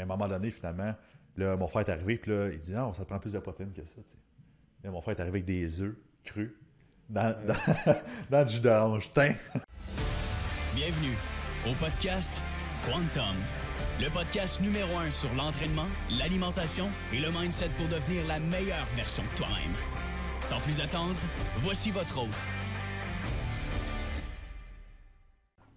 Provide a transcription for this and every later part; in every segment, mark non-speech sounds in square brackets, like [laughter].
à un moment donné, finalement, là, mon frère est arrivé, puis là, il dit non, ça prend plus de protéines que ça. tu sais. Là, mon frère est arrivé avec des œufs crus dans, dans, [laughs] dans du jus d'orange. Bienvenue au podcast Quantum, le podcast numéro un sur l'entraînement, l'alimentation et le mindset pour devenir la meilleure version de toi-même. Sans plus attendre, voici votre hôte,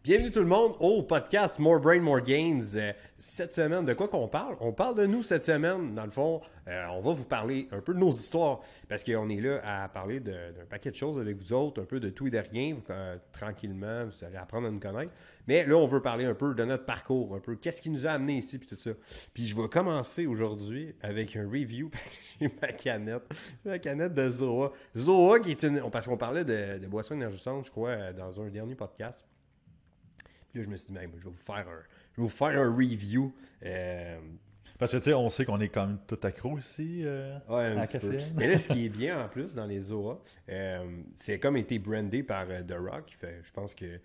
Bienvenue tout le monde au podcast More Brain, More Gains. Euh, cette semaine, de quoi qu'on parle? On parle de nous cette semaine. Dans le fond, euh, on va vous parler un peu de nos histoires parce qu'on est là à parler d'un paquet de choses avec vous autres, un peu de tout et de rien. Euh, tranquillement, vous allez apprendre à nous connaître. Mais là, on veut parler un peu de notre parcours, un peu qu'est-ce qui nous a amené ici, puis tout ça. Puis je vais commencer aujourd'hui avec un review. [laughs] J'ai ma canette, ma canette de Zoa. Zoa qui est une... Parce qu'on parlait de, de boissons énergisantes, je crois, dans un dernier podcast. Puis là, je me suis dit, ben, je vais vous faire un, je vais vous faire un review. Euh, Parce que, tu sais, on sait qu'on est quand même tout accro ici. euh, ouais, un à petit peu. Mais là, ce qui est [laughs] bien en plus dans les Zoa, euh, c'est comme été brandé par euh, The Rock. Fait, je pense que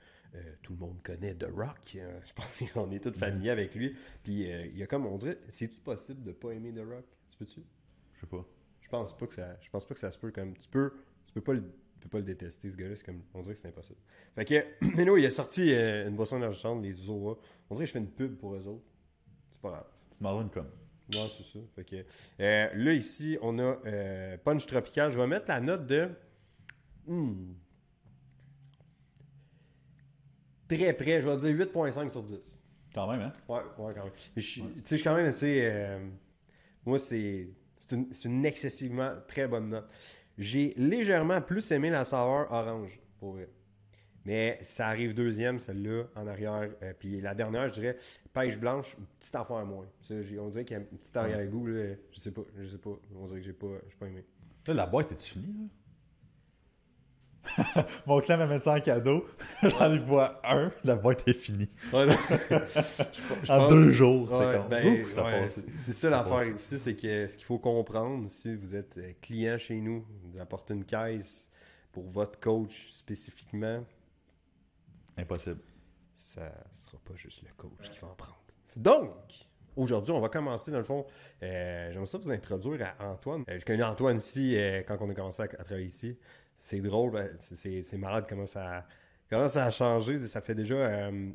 tout le monde connaît The Rock. [laughs] Je pense qu'on est tous familiers avec lui. Puis il y a comme, on dirait, c'est-tu possible de pas aimer The Rock? Tu peux-tu? Je sais pas. Je pense pas que ça, je pense pas que ça se peut comme tu peux, tu peux pas le, tu peux pas le détester ce gars-là, c'est comme on dirait que c'est impossible. Fait que [clears throat] mais non, il a sorti euh, une boisson énergisante, les Zoa. On dirait que je fais une pub pour eux autres. C'est pas grave. Tu m'en une comme. Ouais, c'est ça. Fait que euh, là ici, on a euh, punch tropical. Je vais mettre la note de hmm, très près. Je vais dire 8.5 sur 10. Quand même, hein? Ouais, ouais, quand même. Mais je suis- Tu sais, je suis quand même assez. moi, c'est c'est une, c'est une excessivement très bonne note. J'ai légèrement plus aimé la saveur orange, pour vrai. Mais ça arrive deuxième, celle-là, en arrière. Euh, puis la dernière, je dirais, pêche blanche, petite affaire à moins. Ça, on dirait qu'il y a un petit arrière-goût, là. Je sais pas, je sais pas. On dirait que j'ai pas, pas aimé. Là, la boîte est finie, là? [laughs] Mon clan m'a mis ça en cadeau. [laughs] J'en ai vois un, la boîte est finie. Ouais, non. [laughs] Je En deux jours. Ouais, ben, c'est- ça l'affaire ici, c'est que ce qu'il faut comprendre, si vous êtes euh, client chez nous, vous apportez une caisse pour votre coach spécifiquement, Impossible. ça sera pas juste le coach qui va en prendre. Donc, aujourd'hui, on va commencer dans le fond. euh, J'aimerais ça vous introduire à Antoine. Euh, je connais Antoine ici euh, quand on a commencé à, à travailler ici. C'est drôle, ben, c'est- malade comment ça, comment ça a changé. Ça fait déjà euh,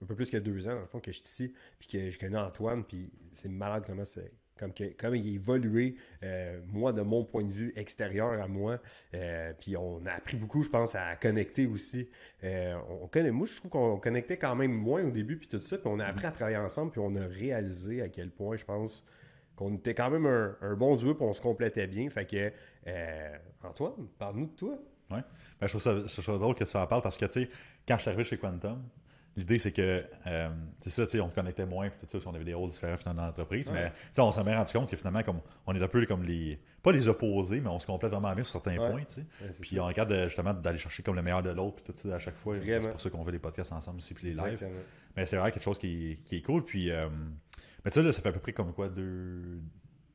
un, peu plus que deux ans, dans le fond, que je suis ici, puis que je connais Antoine, puis c'est malade comment c'est. Comme, que, comme il a évolué, euh, moi, de mon point de vue extérieur à moi. Euh, puis on a appris beaucoup, je pense, à connecter aussi. On connaît, moi, je trouve qu'on connectait quand même moins au début, puis tout ça. Puis on a appris à travailler ensemble, puis on a réalisé à quel point, je pense, qu'on était quand même un, un bon duo, puis on se complétait bien. Fait que, euh, Antoine, parle-nous de toi. Ouais. Ben, je, trouve ça, je trouve ça drôle que tu en parles parce que, tu sais, quand je suis arrivé chez Quantum, l'idée, c'est que, euh, c'est ça, tu sais, on se connectait moins, puis tout ça, on avait des rôles différents finalement dans l'entreprise, Ouais. mais, tu sais, on s'est bien rendu compte que finalement, comme, on est un peu comme les, pas les opposés, mais on se complète vraiment bien sur certains Ouais. points, tu sais. Ouais, Puis ça. on regarde justement d'aller chercher comme le meilleur de l'autre, puis tout ça, à chaque fois. C'est pour ça qu'on fait les podcasts ensemble aussi, puis les lives. Exactement. Mais c'est vraiment quelque chose qui, qui est cool. Puis, euh, mais tu sais, là, ça fait à peu près comme quoi, deux.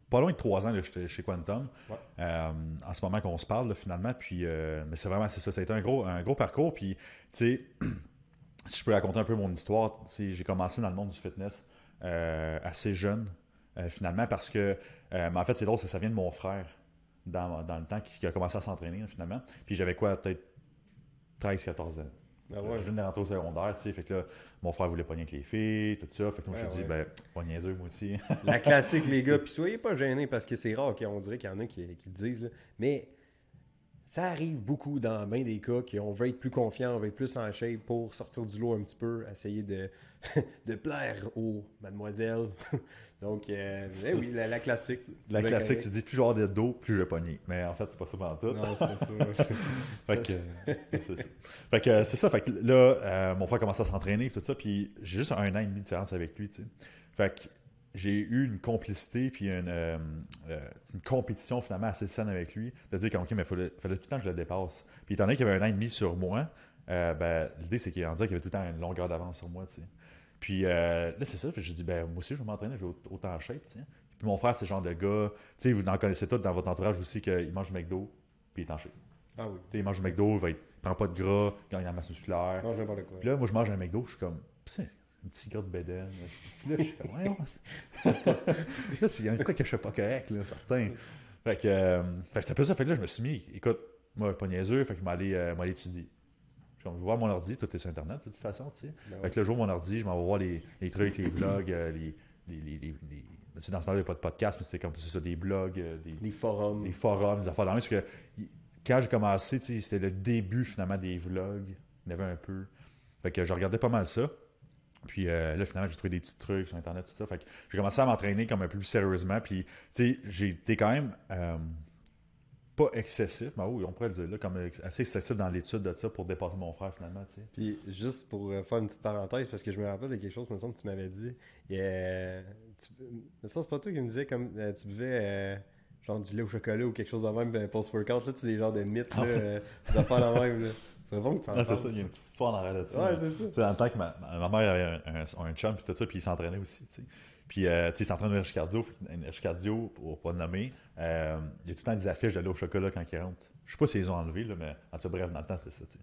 Pas loin de trois ans, là, j'étais chez Quantum. Ouais. Euh, en ce moment qu'on se parle, là, finalement. Puis, euh, mais c'est vraiment, c'est ça. Ça a été un gros, un gros parcours. Puis, tu sais, [clears throat] si je peux raconter un peu mon histoire, tu sais, j'ai commencé dans le monde du fitness euh, assez jeune, finalement, parce que, mais en fait, c'est drôle, ça, ça vient de mon frère dans, dans le temps qui, qui a commencé à s'entraîner, finalement. Puis, j'avais quoi, peut-être 13-14 ans. Ah ouais. Je venais de rentrer au secondaire, tu sais, fait que là, mon frère voulait pogner avec les filles, tout ça, fait que moi, je me Ouais, suis dit, ben, pas niaiseux, moi aussi. La classique, les gars. [laughs] Puis soyez pas gênés parce que c'est rare qu'on dirait qu'il y en a qui, qui le disent. là. Mais ça arrive beaucoup dans bien des cas qu'on veut être plus confiant, on veut être plus en shape pour sortir du lot un petit peu, essayer de, [laughs] de plaire aux mademoiselles. [laughs] Donc, euh, eh oui, la, la classique. La classique, tu dis, plus genre de dos, plus je vais pogner. Mais en fait, c'est pas ça pendant tout. Non, c'est pas ça. [laughs] Fait que, euh, c'est ça. Fait que, euh, c'est ça. Fait que là, euh, mon frère commençait à s'entraîner et tout ça. Puis j'ai juste un an et demi de différence avec lui, tu sais. Fait que j'ai eu une complicité puis une, euh, euh, une compétition finalement assez saine avec lui. De dire qu'il fallait, fallait tout le temps que je le dépasse. Puis étant donné qu'il avait un an et demi sur moi, euh, ben, l'idée c'est qu'il en disait qu'il avait tout le temps une longueur d'avance sur moi, tu sais. Puis euh, là, c'est ça. J'ai dit, ben, moi aussi, je vais m'entraîner, je vais au- autant en shape, tu sais. Puis mon frère, c'est le genre de gars, tu sais, vous en connaissez tous dans votre entourage aussi, qu'il mange du McDo, puis il est en shape. Ah oui. Il mange du McDo, il prend pas de gras, gagne la masse musculaire. N'importe quoi. Puis là, moi, je mange un McDo, je suis comme, c'est un petit gars de bédaine. Puis là, je suis comme, voyons. là, il y a un quoi que je fais pas correct, là, certain. Fait que, euh, fait que c'est un peu ça. Fait que là, je me suis mis, écoute, moi, pas niaiseux, fait que je m'allais euh, m'allais étudier. Je vais voir mon ordi, tout est sur Internet, de toute façon, tu sais. Ben Fait que je vois mon ordi, je m'en vais voir les, les trucs, les vlogs, euh, les. les, les, les, les- tu sais, dans ce temps-là, il n'y a pas de podcast, mais c'était comme c'est ça, des blogs, euh, des, Les forums. des forums, des affaires dans le même, parce que quand j'ai commencé, c'était le début finalement des vlogs. Il y en avait un peu. Fait que je regardais pas mal ça. Puis euh, là, finalement, j'ai trouvé des petits trucs sur Internet, tout ça. Fait que j'ai commencé à m'entraîner comme un peu plus sérieusement. Puis, tu sais, été quand même euh, pas excessif, mais oui, on pourrait le dire, là, comme assez excessif dans l'étude de ça pour dépasser mon frère, finalement, tu sais. Puis juste pour euh, faire une petite parenthèse, parce que je me rappelle de quelque chose, me semble que tu m'avais dit. Et, euh, tu, mais ça, c'est pas toi qui me disais comme euh, tu buvais genre du lait au chocolat ou quelque chose de même ben, post-workout. Là, tu des genres de mythes, là, euh, des affaires de même. Là. C'est bon que Ah, c'est ça, il y a une petite histoire en arrière. Ouais, c'est ça. Tu sais, dans le temps que ma, ma- mère avait un, un, un chum, puis tout ça, puis il s'entraînait aussi, tu sais. Puis, euh, tu sais, il s'entraîne au cardio, cardio, pour pas le nommer. Euh, il y a tout le temps des affiches de lait au chocolat quand il rentre. Je sais pas s'ils ont enlevé, là, mais en tout cas, bref, dans le temps, c'était ça, tu sais.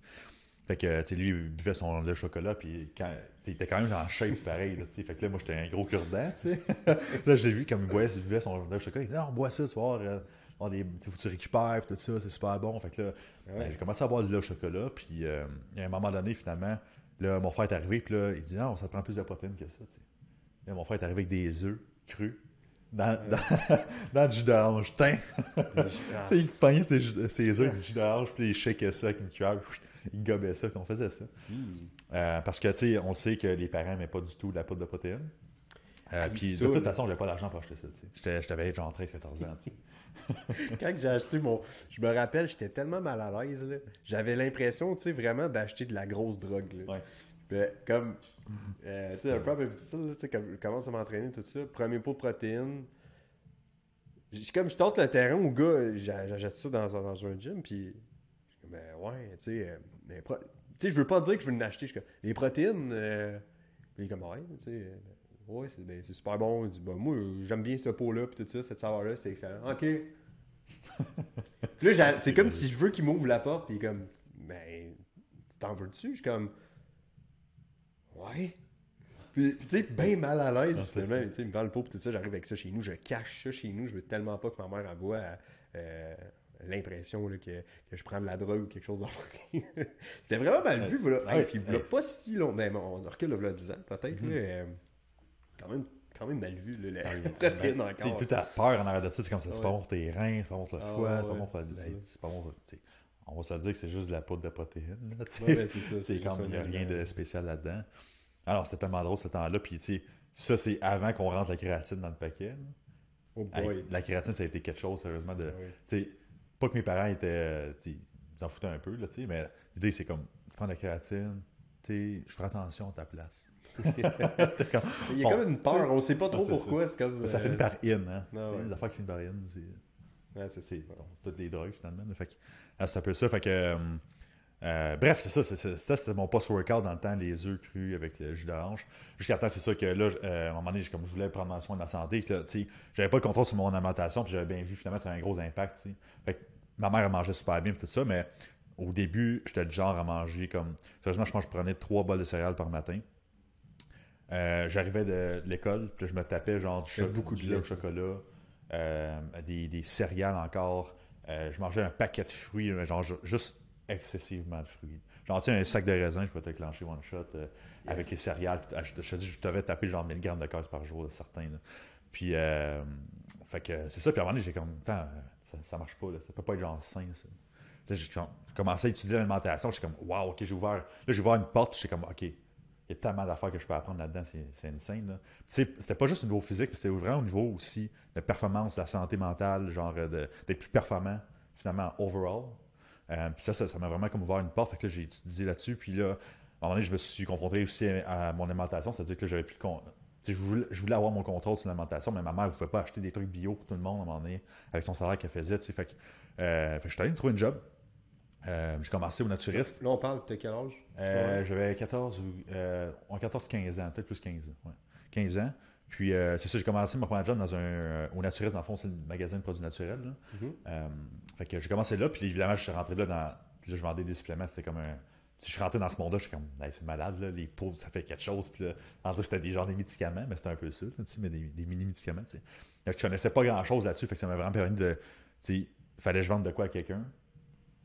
Fait que, tu sais, lui, il buvait son lait au chocolat, puis quand, il était quand même en shape pareil, tu sais. Fait que là, moi, j'étais un gros cure-dent, tu sais. [laughs] là, j'ai vu comme il, boit, il buvait son lait au chocolat. Il dit, non, bois ça, vas voir. euh, avoir des, tu sais, faut que tu récupères, puis tout ça, c'est super bon. Fait que là, Ouais. ben, j'ai commencé à boire au chocolat, puis euh, a un moment donné, finalement, là, mon frère est arrivé, puis là, il dit non, ça prend plus de protéines que ça. Là, mon frère est arrivé avec des œufs crus dans, dans, [laughs] dans du jus d'orange. Ah, [laughs] il pognait ses, ses œufs avec du jus d'orange, puis il shakeait ça avec une cuillère, [laughs] il gobait ça, qu'on faisait ça. hmm. Euh, parce que, tu sais, on sait que les parents n'aimaient pas du tout de la poudre de protéines. Euh, Ah, puis de toute façon, j'avais pas d'argent pour acheter ça. tu sais. J'étais- J'avais genre 13-14 ans. [laughs] Quand j'ai acheté mon. Je me rappelle, j'étais tellement mal à l'aise. là. J'avais l'impression, tu sais, vraiment d'acheter de la grosse drogue. Là. Ouais. Puis, comme. euh, [laughs] tu sais, un peu tu sais, comme je commence à m'entraîner, tout ça. Premier pot de protéines. Comme je tente le terrain au gars, j'a- j'achète ça dans, dans un gym, puis. je Ben ouais, tu sais. euh, pro- Tu sais, je veux pas dire que je veux en acheter. Je suis comme, les protéines. euh, Puis comme, ouais, tu sais. Ouais, c'est ben, c'est super bon. Il dit, ben, moi, j'aime bien ce pot-là, puis tout ça, cette saveur-là, c'est excellent. Ok. Puis là, c'est comme si je veux qu'il m'ouvre la porte, puis comme, ben, tu t'en veux dessus? Je suis comme, ouais. Puis, tu sais, bien mal à l'aise, finalement, tu sais, il me vend le pot, puis tout ça, j'arrive avec ça chez nous, je cache ça chez nous, je veux tellement pas que ma mère avoue euh, l'impression que, que je prends de la drogue ou quelque chose dans [laughs] C'était vraiment mal vu, voilà. Ouais, Hey, puis pas si long, mais bon, on recule là, voilà 10 ans, peut-être, là, euh, quand même, quand même mal vu, là, la protéine Ah, Puis encore. tout a peur en arrière de ça. C'est comme ça. C'est pas bon pour tes reins, c'est pas bon pour le Ah, foie, c'est pas bon pour la c'est pas bon pour- On va se dire que c'est juste de la poudre de protéines. là. Ouais, ben, [laughs] c'est comme il n'y a rien de spécial là-dedans. Alors, c'était tellement drôle ce temps-là. Puis, tu sais, ça, c'est avant qu'on rentre la kératine dans le paquet. Oh boy. la kératine, ça a été quelque chose, sérieusement. De, Ouais. sais, pas que mes parents étaient. ils s'en foutaient un peu, là, mais l'idée, c'est comme, prends la kératine, je ferai attention à ta place. Comme, [laughs] Il y bon, a comme une peur, on sait pas trop pourquoi, c'est comme... Ça euh, finit par in, hein. Ah, ouais. Les affaires qui finissent par in, c'est. ouais, c'est bon, toutes les drogues finalement. Fait que, ah, c'est un peu ça. Fait que, euh, euh, bref, c'est ça. c'était mon post-workout dans le temps, les œufs crus avec le jus d'orange. Jusqu'à temps, c'est ça que là, à un moment donné, comme je voulais prendre soin de ma santé, j'avais pas le contrôle sur mon alimentation, puis j'avais bien vu finalement, ça avait un gros impact. Fait que ma mère, elle mangeait super bien, tout ça, mais au début, j'étais du genre à manger comme. Sérieusement, je pense que je prenais trois bols de céréales par matin. Euh, J'arrivais de l'école, puis je me tapais genre du, cho- beaucoup de lait au chocolat, euh, des, des céréales encore. Euh, je mangeais un paquet de fruits, mais genre ju- juste excessivement de fruits. Genre, tu sais, un sac de raisin, je peux te clencher one shot avec les céréales. Je, te dis, je devais taper genre 1000 grammes de casse par jour, certains. là. Puis, fait que c'est ça. Puis à un moment donné, j'ai comme, Attends, ça, ça marche pas, là. ça peut pas être genre sain, ça. Là, j'ai com- commencé à étudier l'alimentation. J'étais comme, waouh, ok, j'ai ouvert. Là, j'ai ouvert une porte. J'étais comme, ok, il y a tellement d'affaires que je peux apprendre là-dedans. C'est, insane. Là. C'était pas juste au niveau physique, mais c'était vraiment au niveau aussi de performance, de la santé mentale, genre euh, d'être plus performant, finalement, overall. Euh, puis ça, ça, m'a vraiment comme ouvert une porte. Fait que j'ai étudié là-dessus. Puis là, à un moment donné, je me suis confronté aussi à, mon alimentation. C'est-à-dire que j'avais plus je voulais, je avoir mon contrôle sur l'alimentation, mais ma mère ne pouvait pas acheter des trucs bio pour tout le monde à un moment donné, avec son salaire qu'elle faisait. Fait que, euh, fait que je suis allé me trouver une job. Euh, j'ai commencé au naturiste. Là, on parle de quel âge? Euh, J'avais 14 ou euh, 14-15 ans, peut-être plus 15 ans. ouais. 15 ans. Puis euh, c'est ça, j'ai commencé mon premier job dans un, euh, au naturiste, dans le fond, c'est le magasin de produits naturels. là. Mhm. Euh, fait que j'ai commencé là, puis évidemment, je suis rentré là dans. Puis là, je vendais des suppléments, c'était comme un. si je rentrais dans ce monde-là, je suis comme, Hey, c'est malade, là, les pots, ça fait quelque chose. Puis là, en dire c'était des genres des médicaments, mais c'était un peu ça, là, mais des, des mini-médicaments. Je connaissais pas grand-chose là-dessus, fait que ça m'a vraiment permis de. fallait que je vende de quoi à quelqu'un.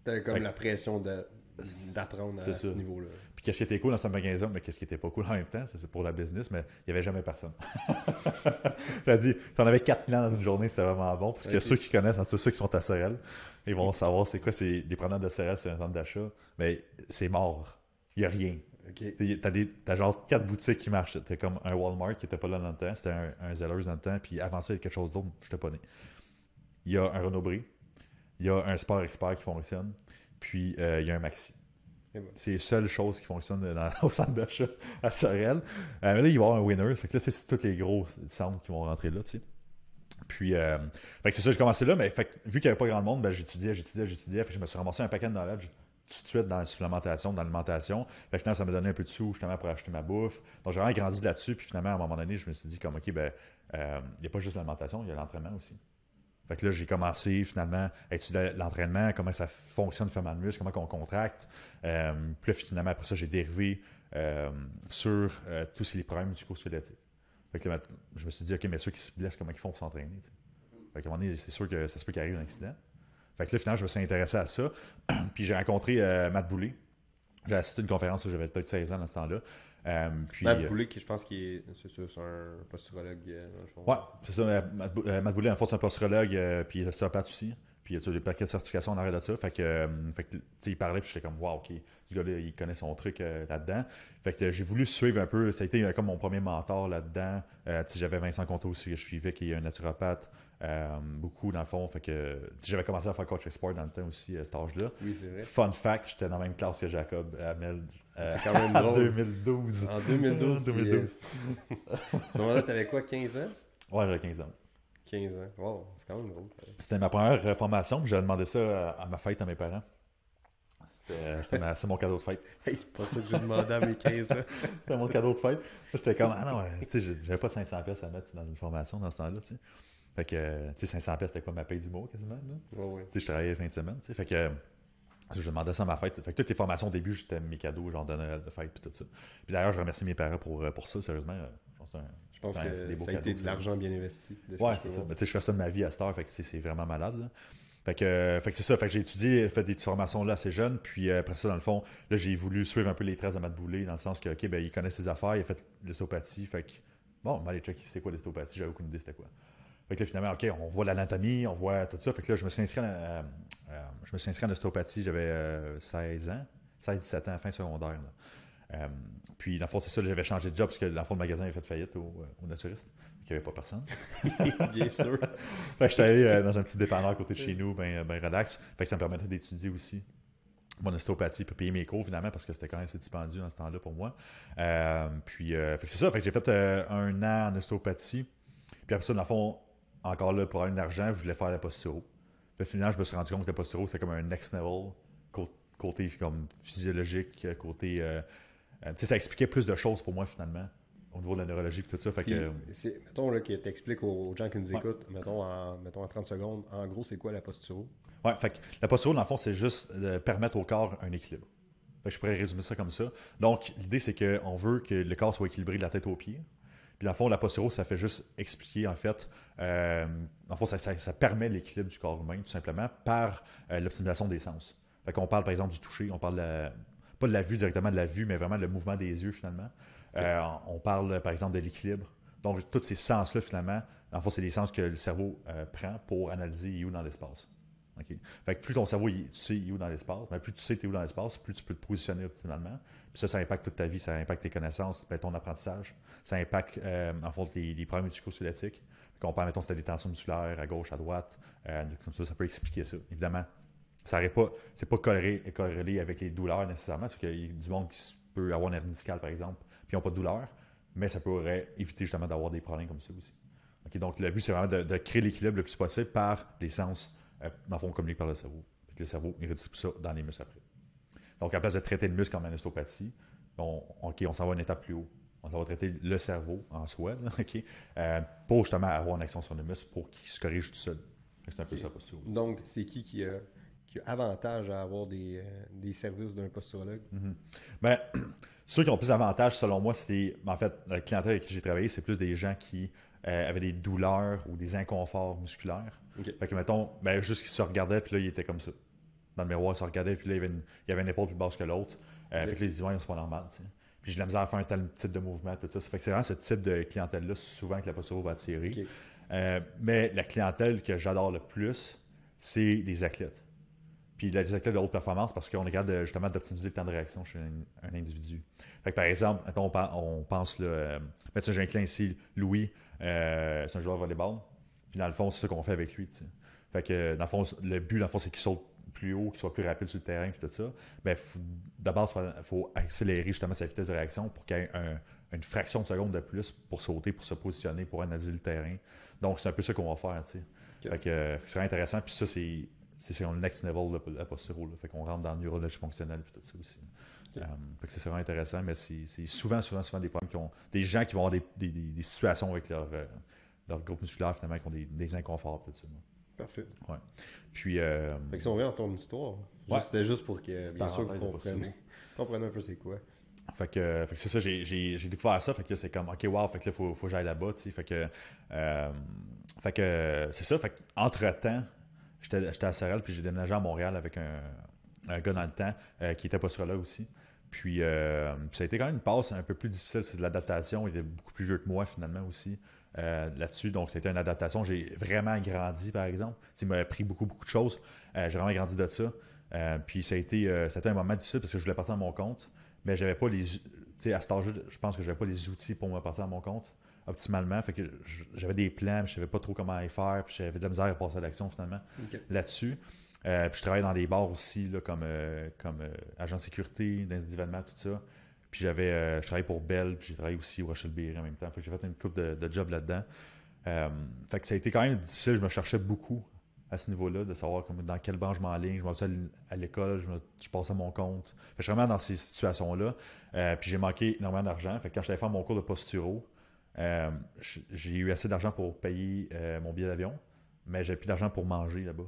T'avais comme Fait la pression d'apprendre à C'est ce niveau-là. Puis qu'est-ce qui était cool dans ce magasin, mais qu'est-ce qui était pas cool en même temps, c'est pour la business, mais il n'y avait jamais personne. [laughs] J'ai dit, si on avait 4 clients dans une journée, c'était vraiment bon. Parce que ceux qui connaissent, c'est ceux qui sont à Sorel, ils vont savoir c'est quoi, c'est les preneurs de Sorel sur un centre d'achat. Mais c'est mort. Il n'y a rien. OK. T'sais, T'as, des, t'as genre quatre boutiques qui marchent. T'as comme un Walmart qui était pas là dans le temps, c'était un, un Zellers dans le temps, puis avant ça, il y a quelque chose d'autre, je n'étais pas né. Il y a un Renault Bré, il y a un Sport Expert qui fonctionne, puis euh, il y a un Maxi. C'est les seules choses qui fonctionnent dans- [laughs] au centre d'achat à Sorel. Euh, mais là, il va y avoir un Winners. Fait que là, c'est tous les gros centres qui vont rentrer là, tu sais. Puis, euh, c'est ça, j'ai commencé là, mais fait que, vu qu'il n'y avait pas grand monde, ben, j'étudiais, j'étudiais, j'étudiais. Fait que je me suis ramassé un paquet de knowledge tout de suite dans la supplémentation, dans l'alimentation. Fait que finalement, ça m'a donné un peu de sous justement pour acheter ma bouffe. Donc, j'ai vraiment grandi là-dessus. Puis finalement, à un moment donné, je me suis dit comme, OK, ben, euh, il n'y a pas juste l'alimentation, il y a l'entraînement aussi. Fait que là, j'ai commencé finalement à étudier l'entraînement, comment ça fonctionne faire mal muscle, comment on contracte. Euh, puis là, finalement, après ça, j'ai dérivé euh, sur euh, tous les problèmes musculo-squelettiques. Fait que là, je me suis dit, OK, mais ceux qui se blessent, comment ils font pour s'entraîner? Fait qu'à un moment donné, c'est sûr que ça se peut qu'il arrive un accident. Fait que là, finalement, je me suis intéressé à ça. [clears throat] puis j'ai rencontré Matt Boulay. J'ai assisté à une conférence où j'avais peut-être 16 ans dans ce temps-là. Euh, puis, Matt euh, Boulet, qui je pense qu'il est, c'est un posturologue, euh. Ouais, c'est ça. Matt Bou- Matt Boulay, en fait, c'est un posturologue, euh, puis il est ostéopathe aussi. Puis il y a des paquets de certifications en arrière de ça. Fait que, euh, fait que, il parlait, puis j'étais comme, wow, OK, ce gars-là, il connaît son truc euh, là-dedans. Fait que j'ai voulu suivre un peu. Ça a été comme mon premier mentor là-dedans. J'avais Vincent Conto aussi que je suivais, qui est un naturopathe. Euh, beaucoup, dans le fond. Fait que, j'avais commencé à faire coach export dans le temps aussi, à cet âge-là. Oui, c'est vrai. Fun fact, j'étais dans la même classe que Jacob Hamel. euh, quand même [laughs] en drôle. 2012. En 2012. 2012. [laughs] puis, euh, à [laughs] ce moment-là, t'avais quoi, 15 ans? Ouais, j'avais 15 ans. 15 ans. Wow, c'est quand même drôle. C'était ma première euh, formation, puis j'avais demandé ça euh, à ma fête à mes parents. Euh, c'est mon cadeau de fête. Hey, c'est pas ça que j'ai demandé à mes 15 ans. C'était mon cadeau de fête. J'étais comme, ah non, euh, tu sais, j'avais pas de 500 pièces à mettre dans une formation dans ce temps-là, tu sais. Fait que, tu sais, 500 pièces c'était quoi ma paye du mois quasiment, là? Ouais, ouais. Tu sais, je travaillais fin de semaine, tu sais. Fait que, je demandais ça à ma fête. Fait que toutes les formations au début, j'étais mes cadeaux, genre de Noël, de fête, puis tout ça. Puis d'ailleurs, je remercie mes parents pour, euh, pour ça, sérieusement. Je pense que c'est un- Je pense Ouais, que c'est des beaux ça a été de l'argent bien investi. de ce que Ouais, je c'est ça. Mais tu sais, je fais ça de ma vie à cette heure, fait que c'est vraiment malade. Là. Fait que, euh, fait que c'est ça. Fait que j'ai étudié, fait des petites formations là assez jeune. Puis euh, après ça, dans le fond, là, j'ai voulu suivre un peu les traces de Matt Boulay, dans le sens que, OK, ben, il connaît ses affaires, il a fait l'ostéopathie. Fait que, bon, on va aller checker c'est quoi l'ostéopathie, j'avais aucune idée c'était quoi. Fait que là, finalement, OK, on voit l'anatomie, on voit tout ça. Fait que là, je me suis inscrit en, euh, euh, je me suis inscrit en ostéopathie, j'avais euh, 16 ans, 16-17 ans, fin secondaire. là. Euh, puis, dans le fond, c'est ça, j'avais changé de job parce que, dans le fond, le magasin avait fait faillite au, euh, au naturiste. Il n'y avait pas personne. [laughs] Bien sûr. [laughs] Fait que j'étais allé euh, dans un petit dépanneur à côté de chez nous, ben, ben relax. Fait que ça me permettait d'étudier aussi mon ostéopathie puis payer mes cours finalement parce que c'était quand même assez dispendieux dans ce temps-là pour moi. Euh, puis euh, c'est ça, fait que j'ai fait euh, un an en ostéopathie. Puis après ça, dans le fond, encore là, pour avoir de l'argent, je voulais faire la posturo. Puis finalement, je me suis rendu compte que la posturo, c'était comme un next level, cô- côté comme physiologique, côté. euh, euh, tu sais, ça expliquait plus de choses pour moi finalement, au niveau de la neurologie et tout ça. Fait Puis, que, c'est- mettons là, que t'expliques aux, aux gens qui nous Ouais. écoutent, mettons en, mettons en 30 secondes, en gros, c'est quoi la posturo? Ouais, fait que la posture, dans le fond, c'est juste de permettre au corps un équilibre. Fait que je pourrais résumer ça comme ça. Donc, l'idée, c'est qu'on veut que le corps soit équilibré de la tête aux pieds. Puis, dans le fond, la posture, ça fait juste expliquer, en fait, euh, dans le fond, ça, ça- ça permet l'équilibre du corps humain, tout simplement, par euh, l'optimisation des sens. Fait qu'on parle, par exemple, du toucher, on parle de pas de la vue directement de la vue, mais vraiment le mouvement des yeux, finalement. Euh, on parle, par exemple, de l'équilibre. Donc, tous ces sens-là, finalement, le fond, c'est des sens que le cerveau euh, prend pour analyser il est où dans l'espace. Fait que plus ton cerveau, tu sais, il est où dans l'espace, mais plus tu sais, tu es où dans l'espace, plus tu peux te positionner optimalement. Puis ça, ça impacte toute ta vie, ça impacte tes connaissances, ben, ton apprentissage, ça impacte, euh, en fond, les, problèmes musculo-squelettiques. Qu'on parle, mettons, si tu as des tensions musculaires à gauche, à droite, euh, comme ça, ça peut expliquer ça. Évidemment, ça n'est pas, c'est pas corrélé, avec les douleurs nécessairement, parce qu'il y a du monde qui peut avoir une hernie discale, par exemple, puis ils n'ont pas de douleur, mais ça pourrait éviter justement d'avoir des problèmes comme ça aussi. Donc, le but, c'est vraiment de créer l'équilibre le plus possible par les sens, euh, dans le fond, communique par le cerveau. Puis le cerveau, il redistribue ça dans les muscles après. Donc, à place de traiter le muscle en ostéopathie, on, OK, on s'en va une étape plus haut. On s'en va traiter le cerveau en soi, là, OK, euh, pour justement avoir une action sur le muscle pour qu'il se corrige tout seul. C'est un peu ça posture. Donc, c'est qui qui a qu'il y a avantage à avoir des, euh, des services d'un posturologue? Ben, [clears throat] ceux qui ont plus d'avantages, selon moi, c'est en fait, la clientèle avec qui j'ai travaillé, c'est plus des gens qui euh, avaient des douleurs ou des inconforts musculaires. Ok. Fait que, mettons, ben, juste qu'ils se regardaient, puis là, il était comme ça. Dans le miroir, il se regardait, puis là, il y avait une, il avait une épaule plus basse que l'autre. Euh. Fait que là, il dit, ouais, c'est pas normal. Puis j'ai de la misère à faire un tel type de mouvement, tout ça. Fait que c'est vraiment ce type de clientèle-là, souvent, que la posture va attirer. Ok. Euh, mais la clientèle que j'adore le plus, c'est les athlètes. Puis les athlètes de haute performance parce qu'on est capable de, justement d'optimiser le temps de réaction chez un, un individu. Fait que, par exemple, mettons, on, on pense, là, euh, mettons, j'ai un client ici, Louis, euh, c'est un joueur de volleyball. Puis dans le fond, c'est ça qu'on fait avec lui. Fait que dans le fond, le but, dans le fond, c'est qu'il saute plus haut, qu'il soit plus rapide sur le terrain, puis tout ça. Faut- d'abord, il faut accélérer justement sa vitesse de réaction pour qu'il y ait un- une fraction de seconde de plus pour sauter, pour se positionner, pour analyser le terrain. Donc, c'est un peu ça qu'on va faire. tu sais. Ok. Fait que, c'est intéressant. Puis ça, c'est c'est le next level de la posturo. là. Fait qu'on rentre dans la neurologie fonctionnelle puis tout ça aussi. Euh, fait que c'est vraiment intéressant, mais c'est c'est souvent, souvent, souvent des problèmes qui ont des gens qui vont avoir des, des- des- des situations avec leur, euh, leur groupe musculaire finalement qui ont des, des inconforts tout ça. Parfait. Puis euh, Fait que si on revient dans ton histoire, Ouais. c'était juste pour que, bien sûr, vous compreniez, [laughs] compreniez un peu c'est quoi. Fait que, fait que c'est ça, j'ai, découvert ça. Fait que c'est comme, OK, wow, fait que là, faut, faut que j'aille là-bas, tu sais. Fait que, euh, fait que c'est ça. Fait qu'entre-temps, j'étais, j'étais à Sorel, puis j'ai déménagé à Montréal avec un, un gars dans le temps euh, qui était posturologue aussi. Puis, euh, puis ça a été quand même une passe un peu plus difficile. C'est de l'adaptation. Il était beaucoup plus vieux que moi, finalement, aussi, euh, là-dessus. Donc, c'était une adaptation. J'ai vraiment grandi, par exemple. Il m'a appris beaucoup, beaucoup de choses. Euh, j'ai vraiment grandi de ça. Euh, puis, ça a, été, ça a été un moment difficile parce que je voulais partir à mon compte mais j'avais pas les. Tu sais, à cet âge je pense que j'avais pas les outils pour me partir à mon compte optimalement. Fait que j'avais des plans, mais je savais pas trop comment les faire, puis j'avais de la misère à passer à l'action finalement là-dessus. Puis je travaillais dans des bars aussi, là, comme, comme agent de sécurité, dans des événements, tout ça. Puis j'avais, euh, je travaillais pour Bell, puis j'ai travaillé aussi au Rochelle Berry en même temps. Fait que j'ai fait une couple de, de jobs là-dedans. Euh, fait que ça a été quand même difficile. Je me cherchais beaucoup à ce niveau-là, de savoir comme, dans quelle branche je m'enligne. Je m'en à l'école, je, passais mon compte. Fait que je suis vraiment dans ces situations-là. Euh, puis j'ai manqué énormément d'argent. Fait que quand j'allais faire mon cours de posturo, j'ai eu assez d'argent pour payer mon billet d'avion, mais j'avais plus d'argent pour manger là-bas.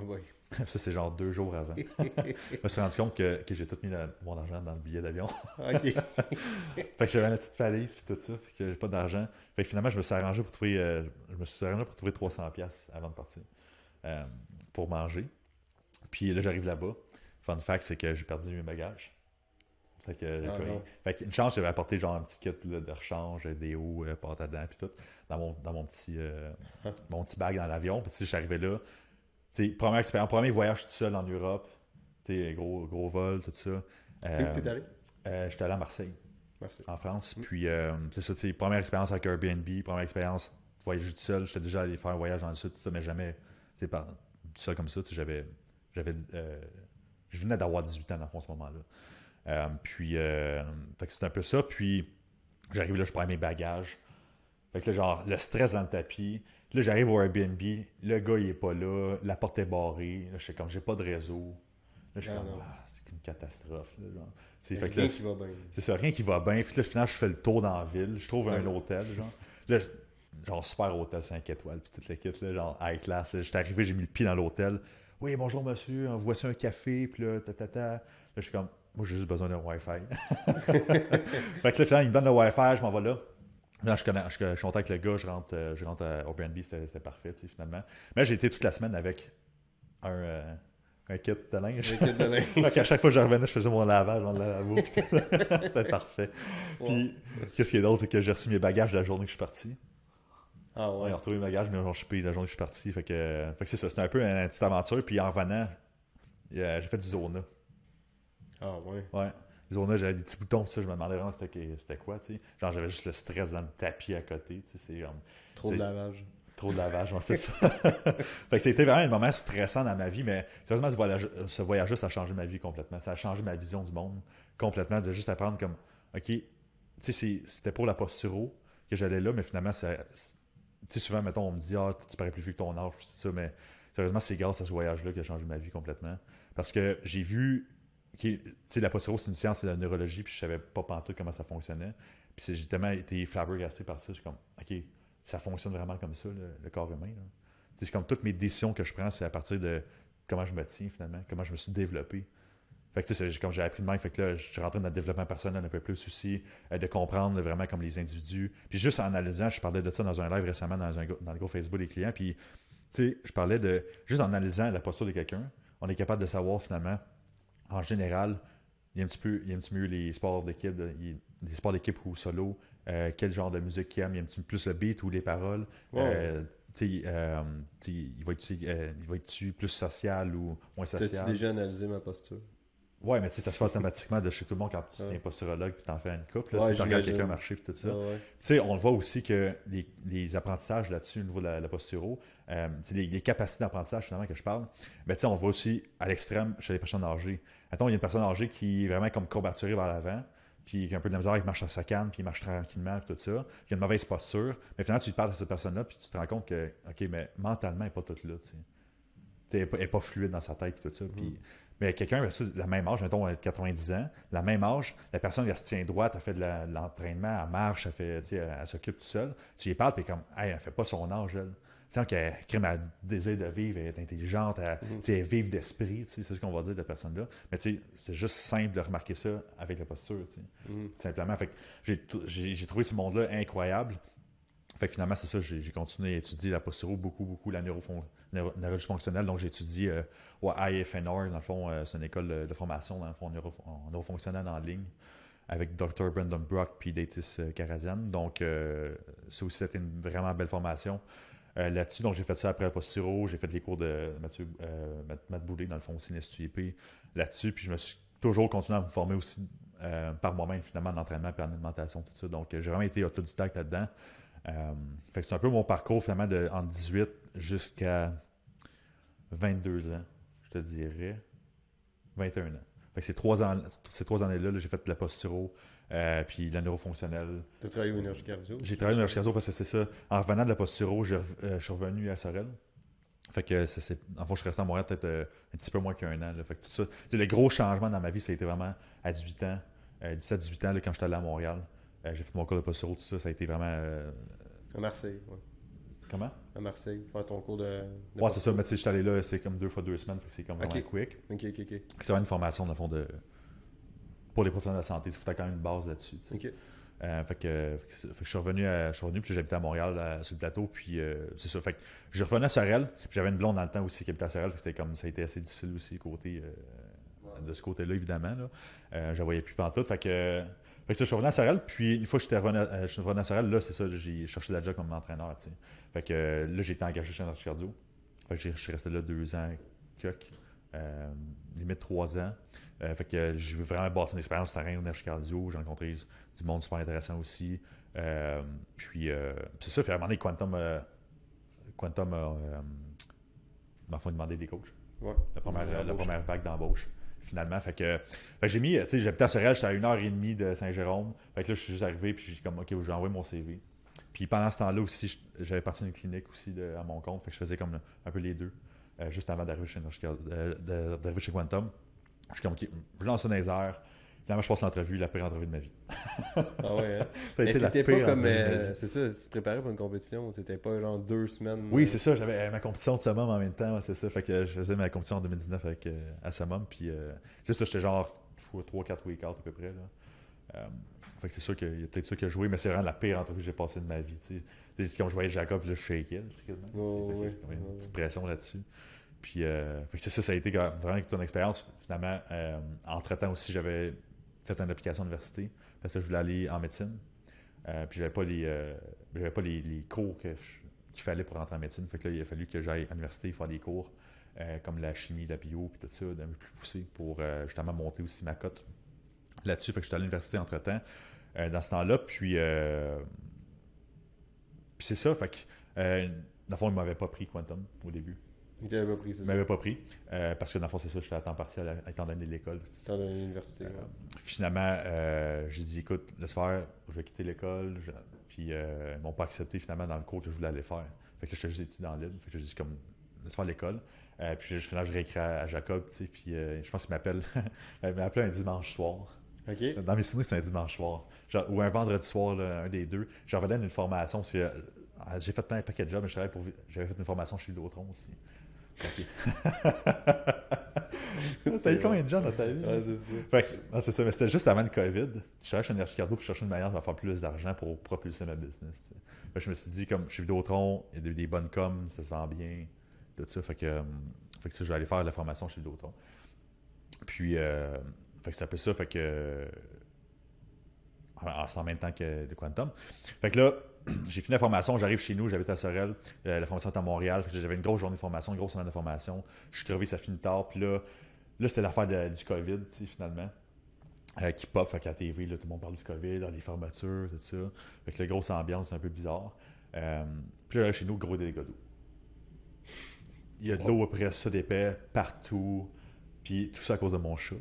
Ouais. [laughs] ça, c'est genre deux jours avant. [laughs] je me suis rendu compte que, que j'ai tout mis la- mon argent dans le billet d'avion. Ok. [laughs] fait que j'avais la petite valise puis tout ça, fait que j'avais pas d'argent. Fait que finalement, je me suis arrangé pour trouver, euh, je me suis arrangé pour trouver 300 pièces avant de partir euh, pour manger. Puis là, j'arrive là-bas. Fun fact, c'est que j'ai perdu mes bagages. Fait que, j'ai Ah fait que une chance, j'avais apporté genre un petit kit là, de rechange, des hauts, euh, pâte à dents, puis tout, dans mon, dans mon petit, euh, Ah. mon petit bag dans l'avion. Puis tu sais, arrivé là. Tu sais, première expérience, premier voyage tout seul en Europe. Gros, gros vol, tout ça. C'est où Euh, que t'es allé? euh, J'étais allé à Marseille Merci. en France. Puis, euh, c'est ça, première expérience avec Airbnb, première expérience voyager tout seul. J'étais déjà allé faire un voyage dans le sud, tout ça, mais jamais, tu par- tout seul comme ça, j'avais, j'avais, euh, je venais d'avoir 18 ans, dans le fond, à ce moment-là. Euh, puis, euh, fait que c'est un peu ça. Puis, j'arrive là, je prends mes bagages. Fait que là, genre, le stress dans le tapis. Là, j'arrive au Airbnb, le gars, il est pas là, la porte est barrée. Là, je sais comme, j'ai pas de réseau. Là, je suis comme, ah, c'est une catastrophe. Là, genre. Fait que là, qui va bien. c'est ça, rien qui va bien. Puis là, finalement, je fais le tour dans la ville. Je trouve un hôtel, genre. Là, genre, super hôtel 5 étoiles, puis toute l'équipe, là, genre, high class. J'étais arrivé, j'ai mis le pied dans l'hôtel. Oui, bonjour, monsieur, voici un café, puis là, ta, ta, ta. Là, je suis comme, moi, j'ai juste besoin d'un Wi-Fi. [laughs] fait que là, finalement, il me donne le Wi-Fi, je m'en vais là. Je, connais, je, je suis content avec le gars, je rentre, euh, je rentre à Airbnb, c'était c'était parfait, finalement. Mais j'ai été toute la semaine avec un, euh, un kit de linge. Un kit de linge. [laughs] Donc, à chaque fois que je revenais, je faisais mon lavage dans le lavabo. [laughs] C'était parfait. Puis, qu'est-ce qui est drôle, c'est que j'ai reçu mes bagages la journée que je suis parti. Ah Ouais, ouais. ils ont retrouvé mes bagages, mais je suis payé la journée que je suis parti. Fait que, fait que c'est ça, c'était un peu une, petite aventure. Puis en revenant, j'ai fait du Zona. Ah ouais. Ouais. J'avais des petits boutons, ça, je me demandais vraiment c'était, que- c'était quoi, tu sais. Genre, j'avais juste le stress dans le tapis à côté, tu sais, c'est comme Trop de lavage. trop de lavage, ouais, c'est ça. [laughs] fait que c'était vraiment un moment stressant dans ma vie, mais sérieusement, ce voyage- ce voyage-là, ça a changé ma vie complètement. Ça a changé ma vision du monde complètement, de juste apprendre comme, OK, tu sais, c'était pour la posturo que j'allais là, mais finalement, ça, tu sais, souvent, mettons, on me dit, ah, tu parais plus vieux que ton âge, tout ça, mais sérieusement, c'est grâce à ce voyage-là qui a changé ma vie complètement. Parce que j'ai vu, la posturo, c'est une science, c'est la neurologie, puis je savais pas pantoute comment ça fonctionnait. Puis j'ai tellement été flabbergasté par ça, je suis comme, OK, ça fonctionne vraiment comme ça, le, corps humain. C'est comme toutes mes décisions que je prends, c'est à partir de comment je me tiens finalement, comment je me suis développé. Fait que, comme j'ai appris de même, fait que là, je suis rentré dans le développement personnel un peu plus aussi, euh, de comprendre vraiment comme les individus. Puis juste en analysant, je parlais de ça dans un live récemment dans, un, le groupe Facebook des clients, puis tu sais, je parlais de, juste en analysant la posture de quelqu'un, on est capable de savoir finalement, en général, il y a un petit peu, il y a un petit peu mieux les sports d'équipe, il- les sports d'équipe ou solo, euh, quel genre de musique qu'il aime, il y a un petit peu plus le beat ou les paroles? Ouais. Euh, tu sais, euh, tu sais, il va être euh, il va être plus social ou moins T'as-tu social? déjà analysé ma posture? Ouais, mais tu sais, ça se fait automatiquement de chez tout le monde quand tu Ouais. tiens posturologue puis t'en fais une coupe. Là, tu regardes quelqu'un marcher puis tout ça. Tu sais, on le voit aussi que les, les apprentissages là-dessus, au niveau de la, la posturo, euh, les, les capacités d'apprentissage finalement que je parle, ben, tu sais, on le voit aussi à l'extrême chez les personnes âgées. Attends, il y a une personne âgée qui est vraiment comme courbaturée vers l'avant, puis qui a un peu de la misère, qui marche à sa canne, puis il marche tranquillement, puis tout ça, qui a une mauvaise posture. Mais finalement, tu te parles à cette personne-là, puis tu te rends compte que, OK, mais mentalement, elle n'est pas toute là, tu sais. Elle n'est pas, pas fluide dans sa tête, puis tout ça. Puis, mais quelqu'un, ben, ça, la même âge, mettons, à 90 ans, la même âge, la personne, elle se tient droite, elle fait de de l'entraînement, elle marche, elle, fait, elle, elle s'occupe toute seule. Tu lui parles, puis comme, hey, elle fait pas son âge, elle. Tant qu'elle crime un désir de vivre, elle est intelligente, elle, est vive d'esprit, c'est ce qu'on va dire de la personne-là. Mais tu sais, c'est juste simple de remarquer ça avec la posture. Mhm. Tout simplement. Fait j'ai, trouvé ce monde-là incroyable. Fait que finalement, c'est ça, j'ai, continué à étudier la posturo beaucoup, beaucoup, la neurofon- neuro- neurologie fonctionnelle. Donc, j'ai étudié euh, au IFNR, dans le fond, euh, c'est une école de, formation, dans le fond, neuro, en neurofonctionnel en ligne, avec Dr. Brendan Brock puis Datis euh, Karazian. Donc, euh, ça aussi, c'était une vraiment belle formation. euh, là-dessus, donc j'ai fait ça après la posturo, j'ai fait les cours de Mathieu, euh, Matt- Boulay, dans le fond aussi, l'STUP, là-dessus, puis je me suis toujours continué à me former aussi euh, par moi-même, finalement, en entraînement et en alimentation, tout ça. Donc, euh, j'ai vraiment été autodidacte là-dedans. Euh, fait que c'est un peu mon parcours, finalement, de, en 18 jusqu'à 22 ans, je te dirais. 21 ans. Fait que ces trois, ans, ces trois années-là, là, j'ai fait de la posturo, euh, puis la neurofonctionnelle. T'as travaillé au énergie cardio? J'ai travaillé dans le cardio parce que c'est ça. En revenant de la posturo, rev- euh, je suis revenu à Sorel. Fait que c'est. En fond, je suis resté à Montréal peut-être euh, un petit peu moins qu'un an. là. Fait que tout ça. tu le gros changement dans ma vie, ça a été vraiment à 18 ans, euh, 17-18 ans, là, quand j'étais allé à Montréal. Euh, j'ai fait mon cours de posturo, tout ça. Ça a été vraiment. euh, À Marseille, ouais. Comment? À Marseille, faire ton cours de. de Ouais, c'est ça. Mais tu sais, j'étais allé là, c'était comme deux fois deux semaines. C'est comme vraiment quick. Ok, ok, ok. C'est vraiment une formation, dans le fond, de. Pour les professionnels de la santé. Il faut que tu quand même une base là-dessus. Ok. Euh, fait, que, fait c'est- je suis revenu, à- je suis revenu puis j'habitais à Montréal sur le plateau, puis euh, c'est ça. Fait que je revenais à Sorel, puis j'avais une blonde dans le temps aussi qui habitait à Sorel, fait que c'était comme ça a été assez difficile aussi côté euh, de ce côté-là évidemment. Là. Euh, je la voyais plus pantoute. Fait que, fait que ça, je suis revenu à Sorel, puis une fois que j'étais revenu, à- euh, je suis revenu à Sorel, là c'est ça, j'ai cherché la job comme entraîneur. tu sais. Fait que là j'ai été engagé chez Energy Cardio. Fait que je suis resté là deux ans, coq, euh, limite trois ans. Euh, fait que j'ai vraiment bâti une expérience terrain au Energy Cardio. J'ai rencontré du monde super intéressant aussi. Euh, puis c'est ça, fait à un moment donné, Quantum, Quantum m'a fait demander des coachs. Ouais. La première vague d'embauche, finalement. Fait que, j'ai mis, tu sais, j'habitais à Sorel, j'étais à une heure et demie de Saint-Jérôme. Fait que là, je suis juste arrivé, puis j'ai comme, OK, j'ai envoyé mon CV. Puis pendant ce temps-là aussi, j'avais parti d'une clinique aussi à mon compte. Fait que je faisais comme un peu les deux, euh, juste avant d'arriver chez, euh, chez Quantum. Je suis comme, OK, je lance ça dans. Finalement, je passe l'entrevue, la pire entrevue de ma vie. [laughs] Ah ouais, hein? Ça a Mais été la t'étais pas comme. euh, c'est ça, tu te préparais pour une compétition, t'étais pas genre deux semaines. Oui, euh, c'est ça. J'avais euh, ma compétition de summum en même temps. c'est ça. Fait que je faisais ma compétition en 2019 avec, euh, à summum. Puis, tu sais, ça, j'étais genre 3-4 week à peu près. Là. Fait que c'est sûr qu'il y a peut-être ça qui a joué, mais c'est vraiment la pire entrevue que j'ai passée de ma vie. Tu sais. Comme je voyais Jacob, là, je shakeais. ouais, j'ai comme une petite pression là-dessus. Puis, euh, fait que c'est ça, ça a été quand- vraiment toute une expérience. Finalement, euh, entre-temps aussi, j'avais fait une application à l'université parce que je voulais aller en médecine. Euh, puis j'avais pas les euh, j'avais pas les, les cours qu'il fallait pour rentrer en médecine. Fait que là, il a fallu que j'aille à l'université faire des cours euh, comme la chimie, la bio, puis tout ça, d'un peu plus poussé pour justement monter aussi ma cote là-dessus. Fait que j'étais à l'université entre temps dans ce temps-là. Puis, puis c'est ça. Fait que dans le fond, il ne m'avait pas pris Quantum au début. Il t'avait pas pris, c'est Il ça. m'avait pas pris. euh, parce que dans le fond, c'est ça, j'étais à temps partiel à- étant donné l'école. C'était dans l'université. Euh, ouais. finalement, euh, j'ai dit écoute, laisse faire, je vais quitter l'école. Je- Puis euh, ils m'ont pas accepté finalement dans le cours que je voulais aller faire. Fait que là, j'étais juste étudiant libre. Fait que j'ai dit comme laisse faire l'école. Euh, puis j'ai- finalement, je réécris à, à Jacob, tu sais, puis euh, je pense qu'il m'appelle. [laughs] il m'appelle un dimanche soir. Ok. Dans mes souvenirs, c'est un dimanche soir. Genre, ou un vendredi soir, là, un des deux. J'en revenais d'une formation. parce que, euh, j'ai fait plein de paquets de jobs, mais je travaillais pour- j'avais fait une formation chez Vidéotron aussi. T'as [laughs] eu combien de gens dans ta vie? Ouais, c'est ça. Fait que, c'est ça, mais c'était juste avant le COVID. Je cherchais un Cardo pour chercher une manière de faire plus d'argent pour propulser ma business. Fait que je me suis dit, comme chez Vidéotron, il y a des, des bonnes coms, ça se vend bien, tout ça. Fait que, euh, fait que ça, je vais aller faire de la formation chez Vidéotron. Puis, euh, fait que c'est un peu ça. Fait que, en, en même temps que de Quantum. Fait que là, [clears throat] j'ai fini la formation, j'arrive chez nous, j'habite à Sorel. Euh, la formation était à Montréal. J'avais une grosse journée de formation, une grosse semaine de formation. Je suis crevé, ça finit tard. Puis là, là c'était l'affaire du COVID, finalement. euh, qui pop, fait qu'à la TV, là, tout le monde parle du COVID, les fermetures, tout ça. Fait que la grosse ambiance, c'est un peu bizarre. Euh, puis là, chez nous, gros dégâts d'eau. Il y a de l'eau après ça d'épais partout. Puis tout ça à cause de mon chat.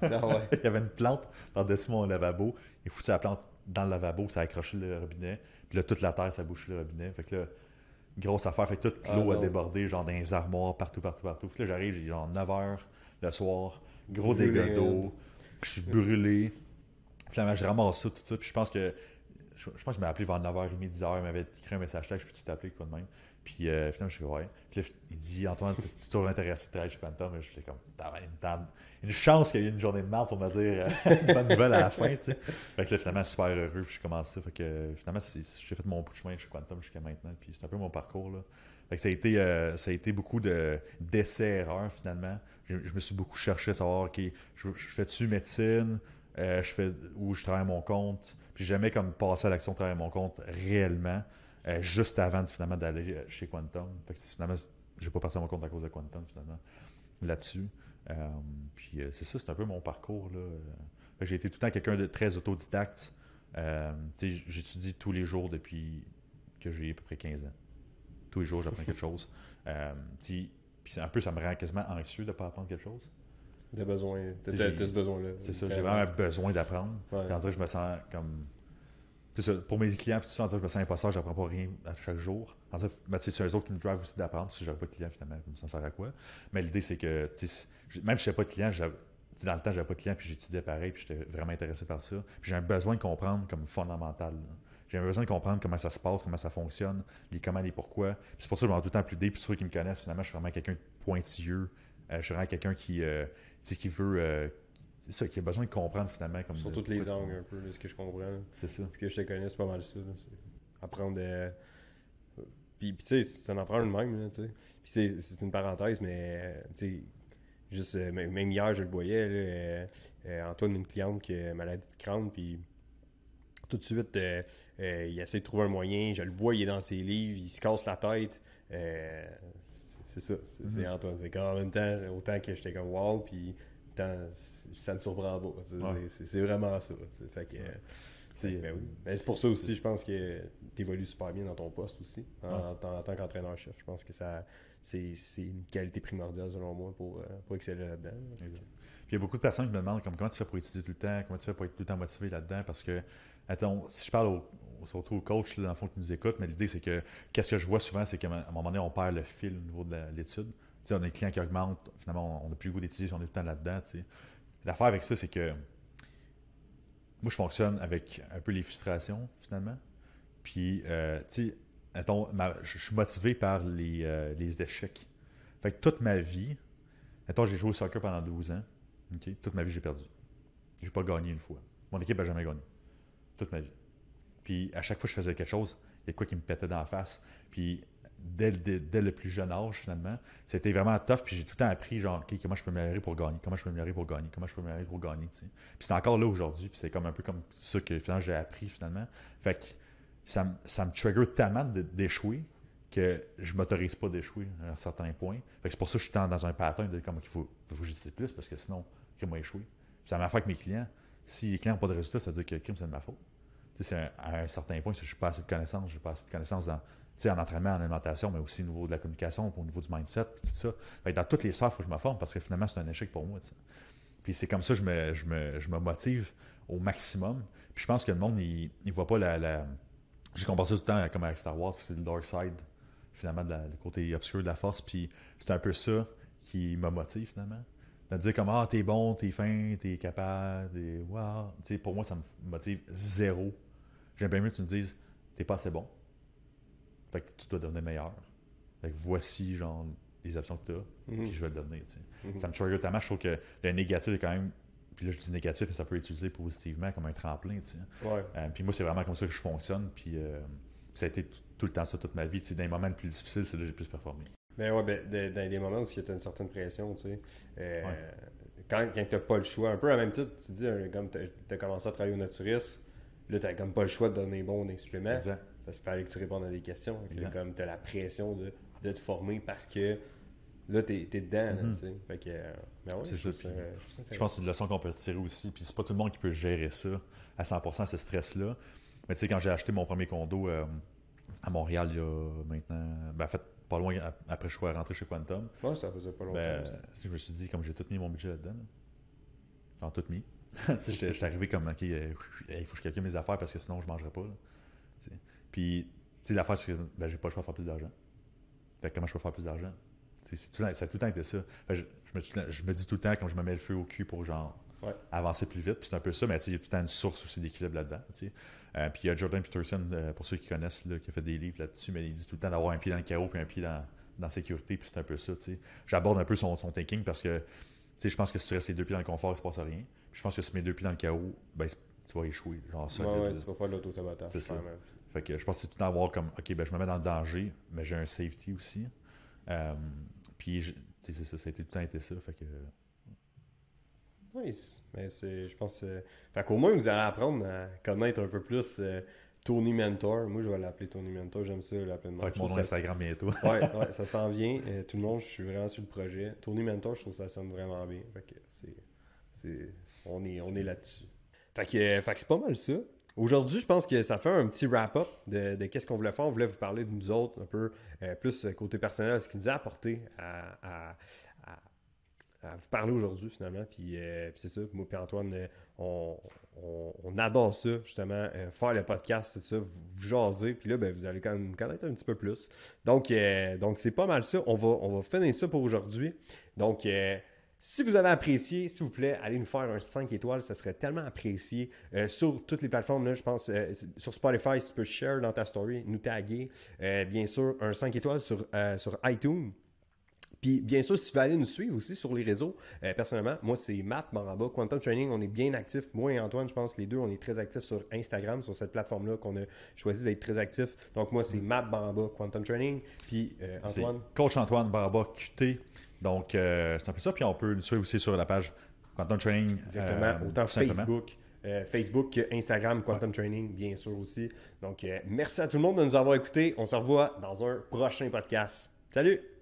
Ah ouais. [laughs] il y avait une plante par-dessus mon lavabo. Il foutu la plante dans le lavabo, ça a accroché le robinet. Puis là, toute la terre, ça a bouché le robinet. Fait que là, grosse affaire. Fait que toute Ah l'eau a non. débordé, genre dans les armoires, partout, partout, partout. Fait que là, j'arrive, j'ai genre 9 h le soir, gros dégâts d'eau. Je suis brûlé. Finalement, je ramasse ça, tout ça. Puis je pense que. Je, je pense qu'il m'a appelé vers 9h30, 10h. Il m'avait écrit un message texte, je peux-tu t'appeler, quoi de même. Puis euh, finalement, je suis ouais. Puis là, il dit Antoine, tu toujours intéressé de travailler chez Quantum. Mais j'étais comme, t'as une, une chance qu'il y ait eu une journée de mal pour me dire euh, [laughs] une bonne nouvelle à la fin. Fait que là, finalement, super heureux. Puis je commence ça. Fait que finalement, j'ai fait mon bout de chemin chez Quantum jusqu'à maintenant. Puis c'est un peu mon parcours, là. Fait que ça a été, euh, ça a été beaucoup de, d'essais-erreurs, finalement. Je, je me suis beaucoup cherché à savoir, OK, je, je fais-tu médecine? Je fais, ou je travaille à mon compte? Puis jamais comme passé à l'action de travailler à mon compte réellement, euh, juste avant finalement d'aller euh, chez Quantum. Fait que finalement, j'ai pas passé à mon compte à cause de Quantum, finalement, là-dessus. Euh, puis euh, c'est ça, c'est un peu mon parcours. J'ai été tout le temps quelqu'un de très autodidacte. J'étudie tous les jours depuis que j'ai à peu près 15 ans. Tous les jours, j'apprends quelque chose. [laughs] Puis un peu, ça me rend quasiment anxieux de ne pas apprendre quelque chose. T'as besoin, t'as, ce besoin-là. C'est ça, j'ai vraiment besoin d'apprendre. Ouais. Que je me sens comme. Ça, pour mes clients, tout ça, dirait que je me sens imposteur, je n'apprends pas rien à chaque jour. En c'est eux autres qui me drive aussi d'apprendre. Si je n'avais pas de clients, finalement, ça sert à quoi? Mais l'idée, c'est que, même si je n'avais pas de clients, j'avais- dans le temps, j'avais pas de clients, puis j'étudiais pareil, puis j'étais vraiment intéressé par ça. Puis j'ai un besoin de comprendre comme fondamental. J'ai un besoin de comprendre comment ça se passe, comment ça fonctionne, les comment, les pourquoi. Puis c'est pour ça que je vais tout le temps plus d'idées. Puis ceux qui me connaissent, finalement, je suis vraiment quelqu'un de pointilleux. Euh, je suis vraiment quelqu'un qui, euh, qui veut. euh, c'est ça, qui a besoin de comprendre finalement. Comme Sur de- tous les angles, un peu, de ce que je comprends. C'est ça. Puis que je te connais, c'est pas mal ça. là. Apprendre euh, Puis, puis tu sais, ça en prend une même, tu sais. Puis c'est, c'est une parenthèse, mais, euh, tu sais, juste, euh, même hier, je le voyais, là, euh, euh, Antoine, une cliente qui a maladie de crâne, puis tout de suite, euh, il essaie de trouver un moyen, je le vois, il est dans ses livres, il se casse la tête. C'est ça, c'est, Mhm. Antoine. C'est qu'en même temps, autant que j'étais comme wow, puis ça me surprend pas. Ouais. c'est, vraiment ça. Fait que, C'est- ben oui. Ben, c'est pour ça aussi, je pense que tu évolues super bien dans ton poste aussi, en, Ouais. en tant- en tant qu'entraîneur-chef. Je pense que ça c'est, c'est une qualité primordiale, selon moi, pour, euh, pour exceller là-dedans. Puis il y a beaucoup de personnes qui me demandent comme, comment tu fais pour étudier tout le temps, comment tu fais pour être tout le temps motivé là-dedans, parce que, attends, si je parle au, au- surtout aux coachs, là, dans le fond, qui nous écoutent, mais l'idée, c'est que, qu'est-ce que je vois souvent, c'est qu'à un moment donné, on perd le fil au niveau de la- l'étude. On a des clients qui augmentent, finalement, on n'a plus le goût d'étudier on est tout le temps là-dedans. L'affaire avec ça, c'est que, moi, je fonctionne avec un peu les frustrations, finalement. Puis, euh, tu sais, je suis motivé par les, euh, les échecs. Fait que toute ma vie, mettons, j'ai joué au soccer pendant 12 ans. Toute ma vie, j'ai perdu. J'ai pas gagné une fois. Mon équipe n'a jamais gagné. Toute ma vie. Puis, à chaque fois que je faisais quelque chose, il y a quoi qui me pétait dans la face. Puis, dès, le- plus jeune âge, finalement, c'était vraiment tough. Puis, j'ai tout le temps appris, genre, OK, comment je peux m'améliorer pour gagner? Comment je peux m'améliorer pour gagner? Comment je peux m'améliorer pour gagner? tu sais. Puis, c'est encore là aujourd'hui. Puis, c'est comme un peu comme ça que, finalement, j'ai appris, finalement. Fait que ça, ça me trigger tellement d'échouer que je m'autorise pas d'échouer à un certain point. Fait que c'est pour ça que je suis dans un pattern de comme il faut, que plus parce que sinon, crime va échouer. Puis la même affaire avec mes clients. Si les clients n'ont pas de résultats, ça veut dire que crime, c'est de ma faute. Tu sais, c'est à un certain point, je n'ai pas assez de connaissances. Je n'ai pas assez de connaissances dans, en entraînement, en alimentation, mais aussi au niveau de la communication, au niveau du mindset, tout ça. Fait que dans toutes les sphères, il faut que je me forme parce que finalement, c'est un échec pour moi. Puis c'est comme ça que je me, je me, je me motive au maximum. Puis je pense que le monde, il ne voit pas la. J'ai comparé tout le temps comme avec Star Wars, c'est le dark side, finalement, le côté obscur de la force. Puis c'est un peu ça qui me motive, finalement. De dire comme, ah, t'es bon, t'es fin, t'es capable, wow. Pour moi, ça me motive zéro. J'aime bien mieux que tu me dises, t'es pas assez bon. Fait que tu dois devenir meilleur. Fait que voici, genre, les options que tu as, Mhm. puis je vais le donner. Mhm. Ça me trigger tellement. Je trouve que le négatif est quand même. Puis là, je dis négatif, mais ça peut être utilisé positivement comme un tremplin. Ouais. Euh, puis moi, c'est vraiment comme ça que je fonctionne. Puis euh, ça a été tout, le temps ça, toute ma vie. Dans les moments les plus difficiles, c'est là que j'ai le plus performé. Ben ouais, ben, de- dans des moments où tu as une certaine pression, tu sais. euh, Ouais. Quand, quand tu n'as pas le choix, un peu à même titre, tu dis, comme tu as commencé à travailler au naturiste, là, tu comme pas le choix de donner bon des suppléments. Exact. Parce qu'il fallait que tu répondes à des questions. Là, comme tu as la pression de, de te former parce que là, tu es, dedans. Mhm. tu sais. Fait que, euh, ben ouais, C'est je ça, puis je pense que c'est une leçon qu'on peut tirer aussi. Puis c'est pas tout le monde qui peut gérer ça à 100%, ce stress-là. Mais tu sais, quand j'ai acheté mon premier condo euh, à Montréal, il y a maintenant. Ben, en fait, pas loin ap- après je suis rentré chez Quantum, Ouais, ça faisait pas longtemps. ben, je me suis dit, comme j'ai tout mis mon budget là-dedans, là. Tout mis. [laughs] Tu sais, J'étais j'étais arrivé comme, OK, euh, il faut que je calcule mes affaires parce que sinon je mangerais pas. là. Puis, tu sais, l'affaire, c'est que ben, j'ai pas le choix de faire plus d'argent. Fait que comment je peux faire plus d'argent? C'est tout le temps- Ça a tout le temps été ça. Fait que je, je me, je me dis tout le temps, quand je me mets le feu au cul pour genre Ouais. avancer plus vite, puis c'est un peu ça, mais tu sais, il y a tout le temps une source aussi d'équilibre là-dedans. Euh, puis il y a Jordan Peterson, euh, pour ceux qui connaissent, là, qui a fait des livres là-dessus, mais il dit tout le temps d'avoir un pied dans le chaos puis un pied dans, dans la sécurité, puis c'est un peu ça. tu sais. J'aborde un peu son, son thinking parce que tu sais, je pense que si tu restes les deux pieds dans le confort, il se passe rien. Puis je pense que si tu mets deux pieds dans le chaos, ben, tu vas échouer. Genre ça. Ouais, ouais, tu vas faire de l'auto-sabotage. C'est ça. Fait que je pense que c'est tout le temps avoir comme, OK, ben, je me mets dans le danger, mais j'ai un safety aussi. Euh, puis, c'est ça, ça a été tout le temps été ça. Fait que, Nice. Mais c'est, je pense. euh, Fait qu'au moins, vous allez apprendre à connaître un peu plus euh, Tony Mentor. Moi, je vais l'appeler Tony Mentor. J'aime ça l'appeler va même. être mon nom Instagram bientôt. [laughs] Ouais, ouais, [laughs] ça s'en vient. Tout le monde, je suis vraiment sur le projet. Tony Mentor, je trouve que ça sonne vraiment bien. Fait que c'est, c'est- on est, on est là-dessus. Fait que, fait que c'est pas mal ça. Aujourd'hui, je pense que ça fait un petit wrap-up de, qu'est-ce qu'on voulait faire. On voulait vous parler de nous autres, un peu euh, plus euh, côté personnel, ce qui nous a apporté à, vous parler aujourd'hui, finalement. Puis, euh, puis c'est ça, moi et Antoine, on, adore ça, justement, faire le podcast, tout ça, vous, vous jaser. Puis là, ben, vous allez quand même me connaître un petit peu plus. Donc, donc c'est pas mal ça. On va, on va finir ça pour aujourd'hui. Donc, si vous avez apprécié, s'il vous plaît, allez nous faire un 5 étoiles, ça serait tellement apprécié. Euh, sur toutes les plateformes, là, je pense, euh, sur Spotify, si tu peux share dans ta story, nous taguer. Euh, bien sûr, un 5 étoiles sur, sur iTunes. Puis, bien sûr, si tu veux aller nous suivre aussi sur les réseaux, euh, personnellement, moi, c'est Matt Maraba, Quantum Training. On est bien actifs. Moi et Antoine, je pense, les deux, on est très actifs sur Instagram, sur cette plateforme-là qu'on a choisi d'être très actifs. Donc, moi, c'est Matt Maraba, Quantum Training. Puis, euh, Antoine? Coach Antoine Barba QT. Donc, euh, c'est un peu ça. Puis on peut le suivre aussi sur la page Quantum Training. Exactement. euh, Autant. Facebook, euh, Facebook Instagram, Quantum Training, bien sûr aussi. Donc, euh, merci à tout le monde de nous avoir écoutés. On se revoit dans un prochain podcast. Salut!